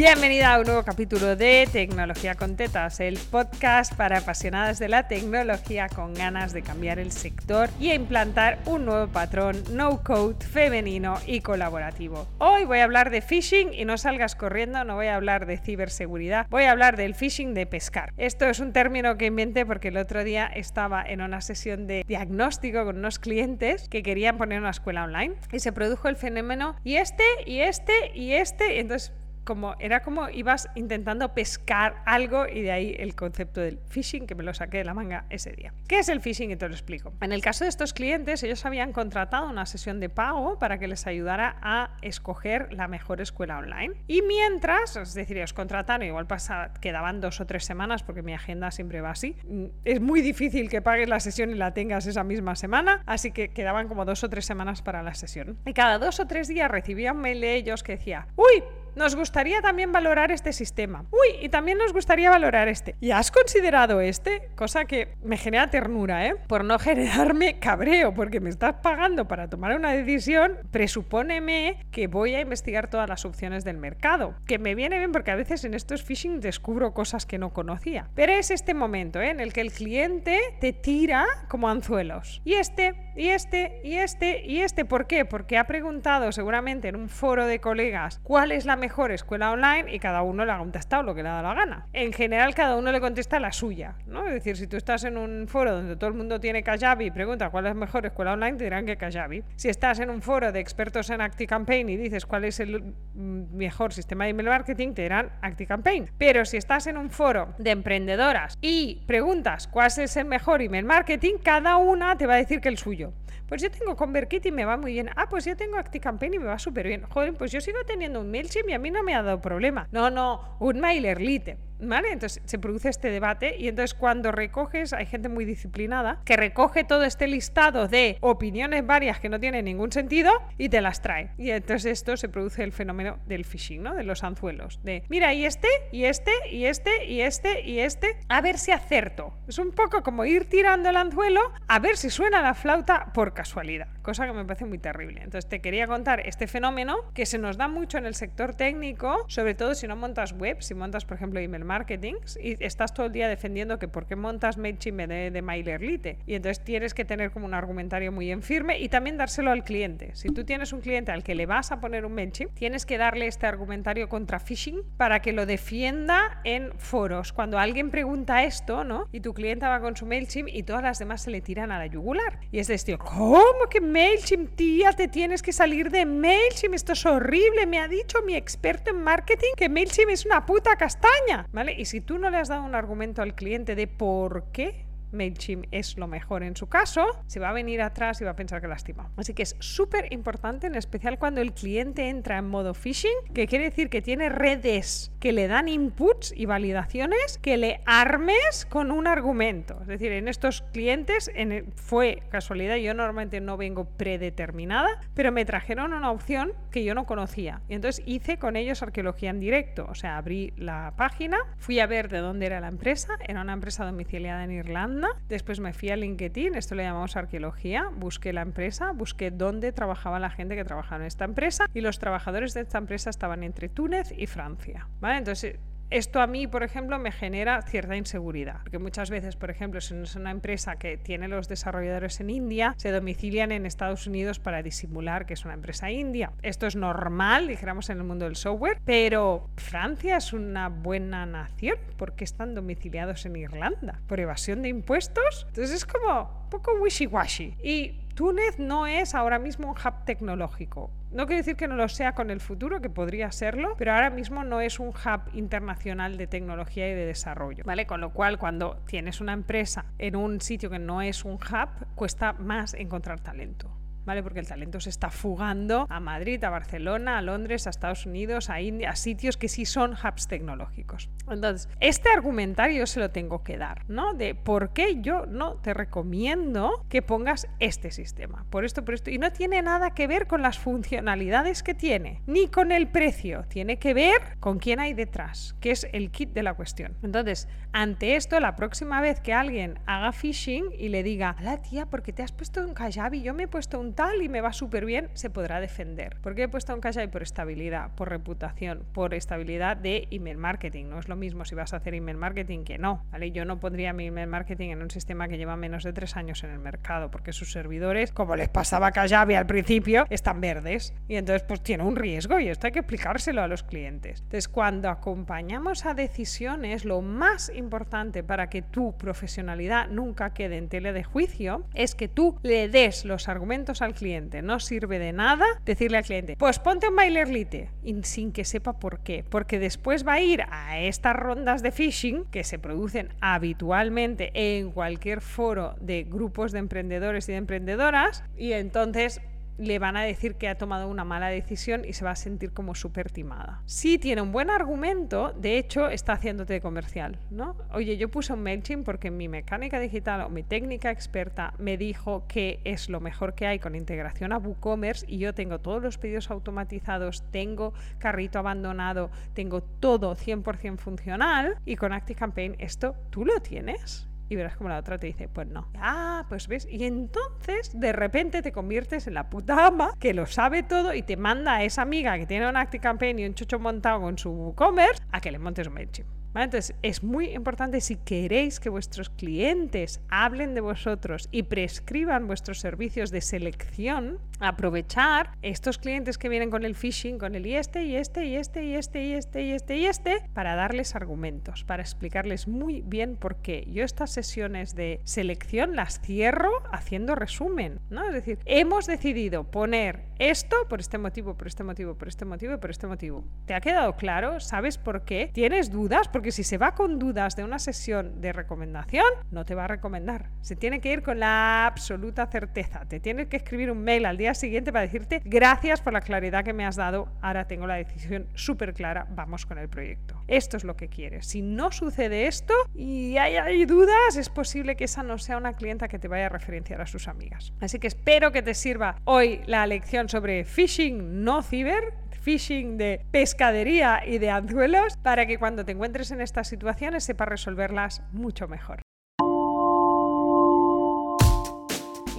Bienvenida a un nuevo capítulo de Tecnología con Tetas, el podcast para apasionadas de la tecnología con ganas de cambiar el sector y implantar un nuevo patrón no code femenino y colaborativo. Hoy voy a hablar de phishing y no salgas corriendo, no voy a hablar de ciberseguridad, voy a hablar del phishing de pescar. Esto es un término que inventé porque el otro día estaba en una sesión de diagnóstico con unos clientes que querían poner una escuela online y se produjo el fenómeno y este y este y este, entonces como, era como ibas intentando pescar algo y de ahí el concepto del phishing que me lo saqué de la manga ese día. ¿Qué es el phishing? Y te lo explico. En el caso de estos clientes, ellos habían contratado una sesión de pago para que les ayudara a escoger la mejor escuela online. Y mientras, es decir, ellos contrataron, igual pasa, quedaban dos o tres semanas porque mi agenda siempre va así. Es muy difícil que pagues la sesión y la tengas esa misma semana, así que quedaban como dos o tres semanas para la sesión. Y cada dos o tres días recibía mail de ellos que decía, uy, nos gustaría también valorar este sistema. Uy, y también nos gustaría valorar este. ¿Y has considerado este? Cosa que me genera ternura, ¿eh? Por no generarme cabreo, porque me estás pagando para tomar una decisión, presupóneme que voy a investigar todas las opciones del mercado. Que me viene bien porque a veces en estos phishing descubro cosas que no conocía. Pero es este momento ¿eh? en el que el cliente te tira como anzuelos. Y este, y este, y este, y este. ¿Por qué? Porque ha preguntado seguramente en un foro de colegas cuál es la mejor escuela online y cada uno le ha contestado lo que le ha dado la gana. En general, cada uno le contesta la suya, ¿no? Es decir, si tú estás en un foro donde todo el mundo tiene Kajabi y pregunta cuál es mejor escuela online, te dirán que Kajabi. Si estás en un foro de expertos en ActiCampaign y dices cuál es el mm, mejor sistema de email marketing, te dirán ActiCampaign. Pero si estás en un foro de emprendedoras y preguntas cuál es el mejor email marketing, cada una te va a decir que el suyo. Pues yo tengo ConvertKit y me va muy bien. Ah, pues yo tengo ActiCampaign y me va súper bien. Joder, pues yo sigo teniendo un MailChimp y a mí no me ha dado problema. No, no, un MailerLite. ¿Vale? Entonces se produce este debate y entonces cuando recoges, hay gente muy disciplinada que recoge todo este listado de opiniones varias que no tienen ningún sentido y te las trae. Y entonces esto se produce el fenómeno del phishing, ¿no? De los anzuelos. De, mira, y este, y este, y este, y este, y este, a ver si acerto. Es un poco como ir tirando el anzuelo a ver si suena la flauta por casualidad, cosa que me parece muy terrible. Entonces te quería contar este fenómeno que se nos da mucho en el sector técnico, sobre todo si no montas web, si montas, por ejemplo, email marketing y estás todo el día defendiendo que por qué montas MailChimp de, de MailerLite. Y entonces tienes que tener como un argumentario muy en firme y también dárselo al cliente. Si tú tienes un cliente al que le vas a poner un MailChimp, tienes que darle este argumentario contra phishing para que lo defienda en foros. Cuando alguien pregunta esto, ¿no? Y tu cliente va con su MailChimp y todas las demás se le tiran a la yugular. Y es de este, ¿cómo que MailChimp, tía? Te tienes que salir de MailChimp. Esto es horrible. Me ha dicho mi experto en marketing que MailChimp es una puta castaña. ¿Vale? Y si tú no le has dado un argumento al cliente de por qué MailChimp es lo mejor en su caso, se va a venir atrás y va a pensar que lastima. Así que es súper importante, en especial cuando el cliente entra en modo phishing, que quiere decir que tiene redes que le dan inputs y validaciones, que le armes con un argumento. Es decir, en estos clientes en fue casualidad, yo normalmente no vengo predeterminada, pero me trajeron una opción que yo no conocía. Y entonces hice con ellos arqueología en directo. O sea, abrí la página, fui a ver de dónde era la empresa, era una empresa domiciliada en Irlanda, Después me fui a LinkedIn, esto lo llamamos arqueología, busqué la empresa, busqué dónde trabajaba la gente que trabajaba en esta empresa y los trabajadores de esta empresa estaban entre Túnez y Francia. ¿vale? Entonces esto a mí, por ejemplo, me genera cierta inseguridad, porque muchas veces, por ejemplo, si es una empresa que tiene los desarrolladores en India, se domicilian en Estados Unidos para disimular que es una empresa india. Esto es normal, dijéramos, en el mundo del software, pero Francia es una buena nación porque están domiciliados en Irlanda por evasión de impuestos. Entonces es como un poco wishy-washy. Y Túnez no es ahora mismo un hub tecnológico. No quiere decir que no lo sea con el futuro, que podría serlo, pero ahora mismo no es un hub internacional de tecnología y de desarrollo, ¿vale? Con lo cual, cuando tienes una empresa en un sitio que no es un hub, cuesta más encontrar talento. ¿Vale? Porque el talento se está fugando a Madrid, a Barcelona, a Londres, a Estados Unidos, a India, a sitios que sí son hubs tecnológicos. Entonces, este argumentario se lo tengo que dar, ¿no? De por qué yo no te recomiendo que pongas este sistema. Por esto, por esto. Y no tiene nada que ver con las funcionalidades que tiene, ni con el precio. Tiene que ver con quién hay detrás, que es el kit de la cuestión. Entonces, ante esto, la próxima vez que alguien haga phishing y le diga, la tía, porque te has puesto un Kajabi, yo me he puesto un y me va súper bien, se podrá defender. ¿Por qué he puesto un Kajabi? Por estabilidad, por reputación, por estabilidad de email marketing. No es lo mismo si vas a hacer email marketing que no. ¿vale? Yo no pondría mi email marketing en un sistema que lleva menos de tres años en el mercado, porque sus servidores, como les pasaba a Kajabi al principio, están verdes. Y entonces, pues tiene un riesgo y esto hay que explicárselo a los clientes. Entonces, cuando acompañamos a decisiones, lo más importante para que tu profesionalidad nunca quede en tele de juicio es que tú le des los argumentos al cliente. No sirve de nada decirle al cliente, pues ponte un bailerlite, sin que sepa por qué. Porque después va a ir a estas rondas de phishing que se producen habitualmente en cualquier foro de grupos de emprendedores y de emprendedoras y entonces le van a decir que ha tomado una mala decisión y se va a sentir como súper timada. Si tiene un buen argumento, de hecho, está haciéndote comercial, ¿no? Oye, yo puse un MailChimp porque mi mecánica digital o mi técnica experta me dijo que es lo mejor que hay con integración a WooCommerce y yo tengo todos los pedidos automatizados, tengo carrito abandonado, tengo todo 100% funcional y con ActiveCampaign esto tú lo tienes y verás como la otra te dice, pues no. Ah, pues ves. Y entonces de repente te conviertes en la puta ama que lo sabe todo y te manda a esa amiga que tiene un ActiveCampaign y un chocho montado con su e-commerce a que le montes un MailChimp. Entonces, es muy importante si queréis que vuestros clientes hablen de vosotros y prescriban vuestros servicios de selección, aprovechar estos clientes que vienen con el phishing, con el y este, y este, y este, y este, y este, y este, y este, para darles argumentos, para explicarles muy bien por qué. Yo estas sesiones de selección las cierro haciendo resumen. Es decir, hemos decidido poner esto por este motivo, por este motivo, por este motivo y por este motivo. ¿Te ha quedado claro? ¿Sabes por qué? ¿Tienes dudas? Porque si se va con dudas de una sesión de recomendación, no te va a recomendar. Se tiene que ir con la absoluta certeza. Te tienes que escribir un mail al día siguiente para decirte gracias por la claridad que me has dado. Ahora tengo la decisión súper clara. Vamos con el proyecto. Esto es lo que quieres. Si no sucede esto y hay, hay dudas, es posible que esa no sea una clienta que te vaya a referenciar a sus amigas. Así que espero que te sirva hoy la lección sobre phishing no ciber phishing de pescadería y de anzuelos para que cuando te encuentres en estas situaciones sepas resolverlas mucho mejor.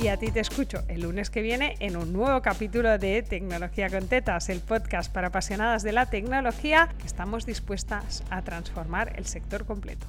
y a ti te escucho el lunes que viene en un nuevo capítulo de Tecnología con Tetas, el podcast para apasionadas de la tecnología que estamos dispuestas a transformar el sector completo.